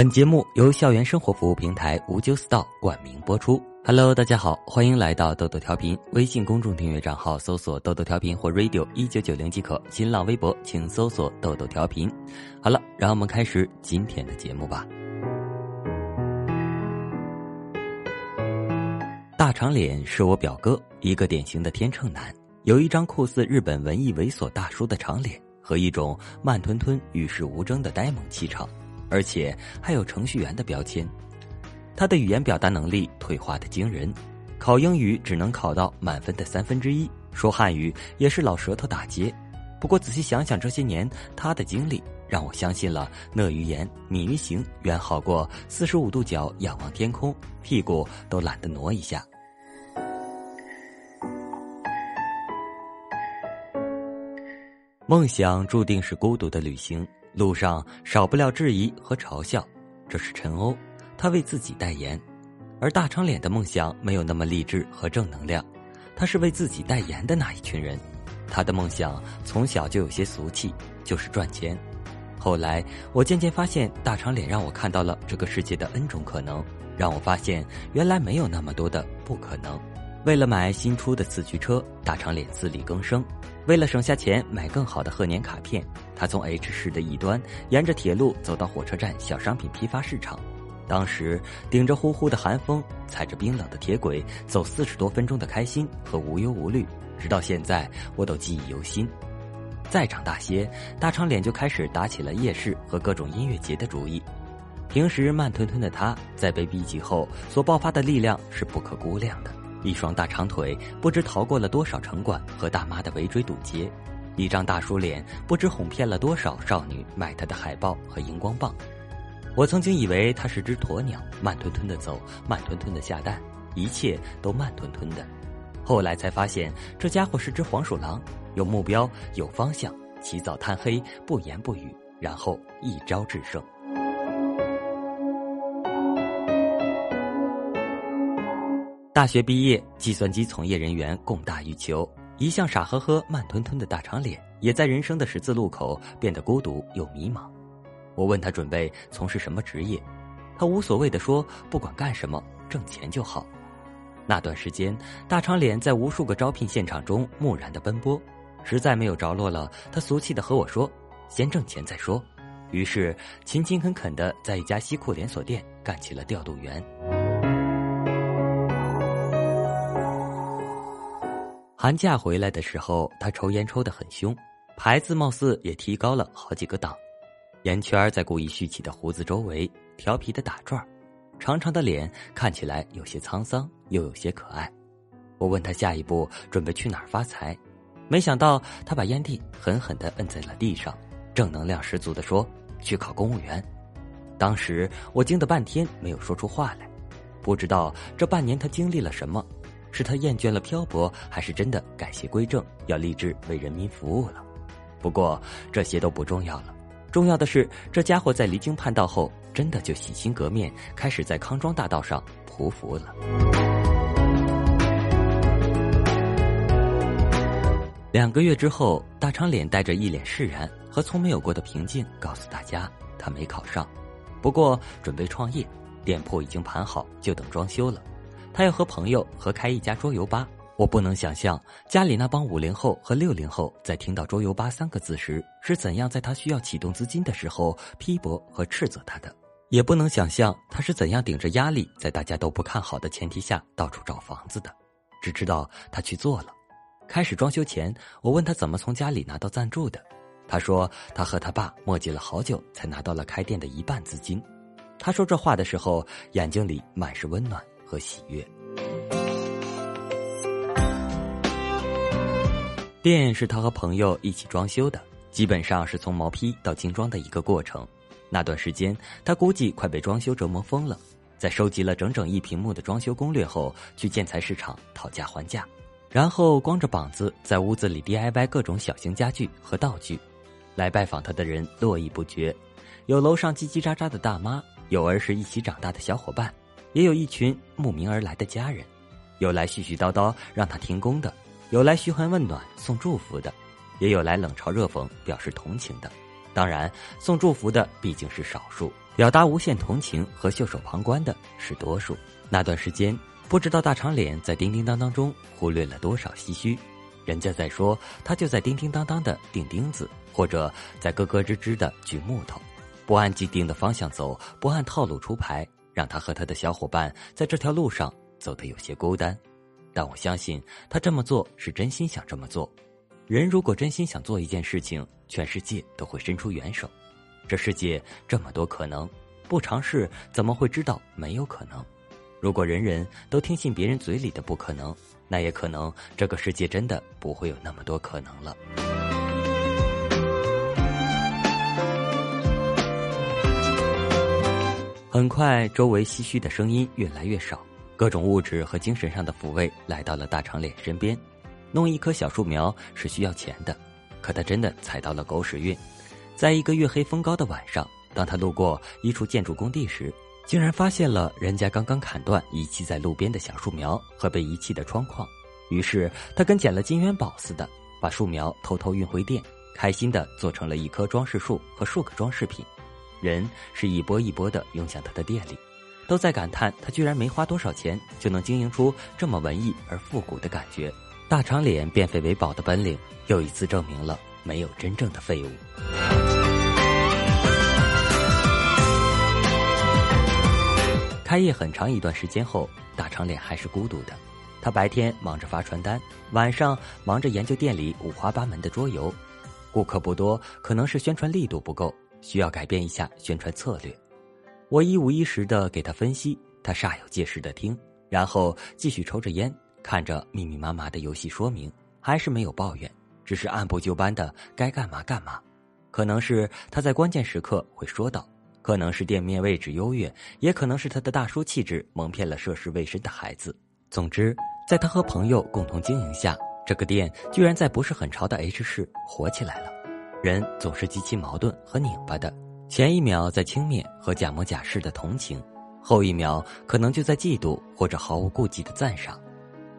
本节目由校园生活服务平台无忧 store 冠名播出。Hello，大家好，欢迎来到豆豆调频。微信公众订阅账号搜索“豆豆调频”或 “radio 一九九零”即可。新浪微博请搜索“豆豆调频”。好了，让我们开始今天的节目吧。大长脸是我表哥，一个典型的天秤男，有一张酷似日本文艺猥琐大叔的长脸和一种慢吞吞、与世无争的呆萌气场。而且还有程序员的标签，他的语言表达能力退化的惊人，考英语只能考到满分的三分之一，说汉语也是老舌头打结。不过仔细想想，这些年他的经历让我相信了“讷于言，敏于行”远好过四十五度角仰望天空，屁股都懒得挪一下。梦想注定是孤独的旅行。路上少不了质疑和嘲笑，这是陈欧，他为自己代言；而大长脸的梦想没有那么励志和正能量，他是为自己代言的那一群人。他的梦想从小就有些俗气，就是赚钱。后来我渐渐发现，大长脸让我看到了这个世界的 N 种可能，让我发现原来没有那么多的不可能。为了买新出的四驱车，大长脸自力更生。为了省下钱买更好的贺年卡片，他从 H 市的一端沿着铁路走到火车站小商品批发市场。当时顶着呼呼的寒风，踩着冰冷的铁轨走四十多分钟的开心和无忧无虑，直到现在我都记忆犹新。再长大些，大长脸就开始打起了夜市和各种音乐节的主意。平时慢吞吞的他，在被逼急后所爆发的力量是不可估量的。一双大长腿不知逃过了多少城管和大妈的围追堵截，一张大叔脸不知哄骗了多少少女买他的海报和荧光棒。我曾经以为他是只鸵鸟，慢吞吞的走，慢吞吞的下蛋，一切都慢吞吞的。后来才发现，这家伙是只黄鼠狼，有目标，有方向，起早贪黑，不言不语，然后一招制胜。大学毕业，计算机从业人员供大于求。一向傻呵呵、慢吞吞的大长脸，也在人生的十字路口变得孤独又迷茫。我问他准备从事什么职业，他无所谓的说：“不管干什么，挣钱就好。”那段时间，大长脸在无数个招聘现场中木然的奔波，实在没有着落了，他俗气的和我说：“先挣钱再说。”于是勤勤恳恳的在一家西裤连锁店干起了调度员。寒假回来的时候，他抽烟抽得很凶，牌子貌似也提高了好几个档，烟圈在故意蓄起的胡子周围调皮的打转长长的脸看起来有些沧桑，又有些可爱。我问他下一步准备去哪儿发财，没想到他把烟蒂狠狠地摁在了地上，正能量十足地说：“去考公务员。”当时我惊得半天没有说出话来，不知道这半年他经历了什么。是他厌倦了漂泊，还是真的改邪归正，要立志为人民服务了？不过这些都不重要了，重要的是这家伙在离经叛道后，真的就洗心革面，开始在康庄大道上匍匐了。两个月之后，大长脸带着一脸释然和从没有过的平静，告诉大家他没考上，不过准备创业，店铺已经盘好，就等装修了。他要和朋友合开一家桌游吧，我不能想象家里那帮五零后和六零后在听到“桌游吧”三个字时是怎样在他需要启动资金的时候批驳和斥责他的，也不能想象他是怎样顶着压力在大家都不看好的前提下到处找房子的。只知道他去做了。开始装修前，我问他怎么从家里拿到赞助的，他说他和他爸磨叽了好久才拿到了开店的一半资金。他说这话的时候，眼睛里满是温暖。和喜悦。店是他和朋友一起装修的，基本上是从毛坯到精装的一个过程。那段时间，他估计快被装修折磨疯了。在收集了整整一屏幕的装修攻略后，去建材市场讨价还价，然后光着膀子在屋子里 DIY 各种小型家具和道具。来拜访他的人络绎不绝，有楼上叽叽喳喳的大妈，有儿时一起长大的小伙伴。也有一群慕名而来的家人，有来絮絮叨叨让他停工的，有来嘘寒问暖送祝福的，也有来冷嘲热讽表示同情的。当然，送祝福的毕竟是少数，表达无限同情和袖手旁观的是多数。那段时间，不知道大长脸在叮叮当当中忽略了多少唏嘘。人家在说，他就在叮叮当当的钉钉子，或者在咯咯吱吱的锯木头，不按既定的方向走，不按套路出牌，让他和他的小伙伴在这条路上走得有些孤单。但我相信，他这么做是真心想这么做。人如果真心想做一件事情，全世界都会伸出援手。这世界这么多可能，不尝试怎么会知道没有可能？如果人人都听信别人嘴里的不可能，那也可能这个世界真的不会有那么多可能了。很快，周围唏嘘的声音越来越少，各种物质和精神上的抚慰来到了大长脸身边。弄一棵小树苗是需要钱的，可他真的踩到了狗屎运。在一个月黑风高的晚上，当他路过一处建筑工地时，竟然发现了人家刚刚砍断遗弃在路边的小树苗和被遗弃的窗框。于是他跟捡了金元宝似的，把树苗偷偷运回店，开心的做成了一棵装饰树和数个装饰品。人是一波一波的涌向他的店里，都在感叹他居然没花多少钱就能经营出这么文艺而复古的感觉。大长脸变废为宝的本领，又一次证明了没有真正的废物。开业很长一段时间后，大长脸还是孤独的。他白天忙着发传单，晚上忙着研究店里五花八门的桌游。顾客不多，可能是宣传力度不够，需要改变一下宣传策略。我一五一十的给他分析，他煞有介事的听，然后继续抽着烟。看着密密麻麻的游戏说明，还是没有抱怨，只是按部就班的该干嘛干嘛。可能是他在关键时刻会说到，可能是店面位置优越，也可能是他的大叔气质蒙骗了涉世未深的孩子。总之，在他和朋友共同经营下，这个店居然在不是很潮的 H 市火起来了。人总是极其矛盾和拧巴的，前一秒在轻蔑和假模假式的同情，后一秒可能就在嫉妒或者毫无顾忌的赞赏。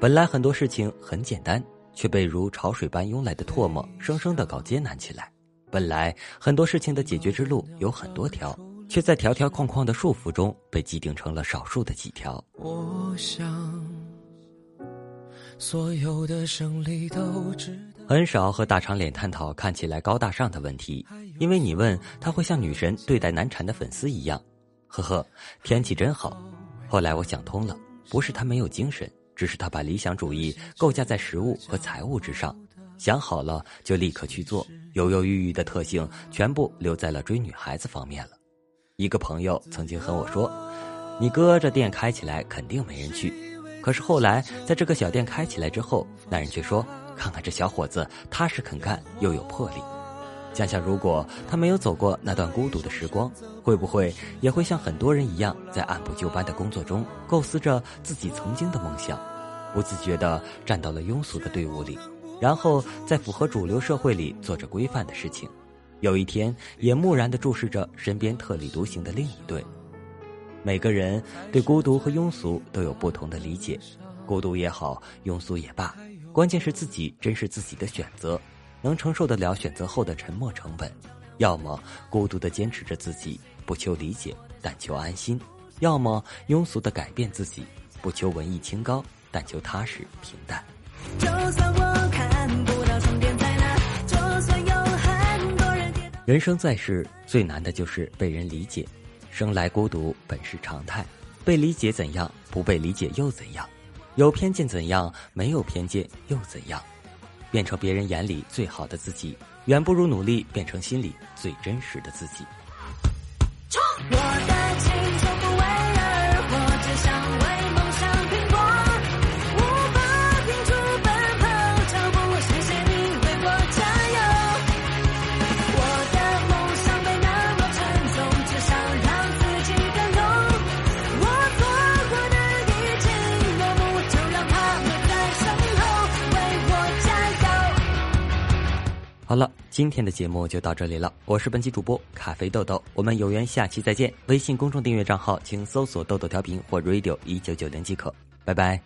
本来很多事情很简单，却被如潮水般涌来的唾沫生生的搞艰难起来。本来很多事情的解决之路有很多条，却在条条框框的束缚中被既定成了少数的几条。我想，所有的胜利都知道。很少和大长脸探讨看起来高大上的问题，因为你问他会像女神对待难缠的粉丝一样。呵呵，天气真好。后来我想通了，不是他没有精神。只是他把理想主义构架在食物和财物之上，想好了就立刻去做，犹犹豫豫的特性全部留在了追女孩子方面了。一个朋友曾经和我说：“你哥这店开起来肯定没人去。”可是后来在这个小店开起来之后，那人却说：“看看这小伙子踏实肯干，又有魄力。”想想，如果他没有走过那段孤独的时光，会不会也会像很多人一样，在按部就班的工作中构思着自己曾经的梦想，不自觉地站到了庸俗的队伍里，然后在符合主流社会里做着规范的事情，有一天也木然地注视着身边特立独行的另一对。每个人对孤独和庸俗都有不同的理解，孤独也好，庸俗也罢，关键是自己珍视自己的选择。能承受得了选择后的沉默成本，要么孤独的坚持着自己，不求理解，但求安心；要么庸俗的改变自己，不求文艺清高，但求踏实平淡。就算我看不到终点在哪，就算有很多人人生在世，最难的就是被人理解。生来孤独本是常态，被理解怎样？不被理解又怎样？有偏见怎样？没有偏见又怎样？变成别人眼里最好的自己，远不如努力变成心里最真实的自己。好了，今天的节目就到这里了。我是本期主播咖啡豆豆，我们有缘下期再见。微信公众订阅账号请搜索“豆豆调频”或 “radio 一九九零”即可。拜拜。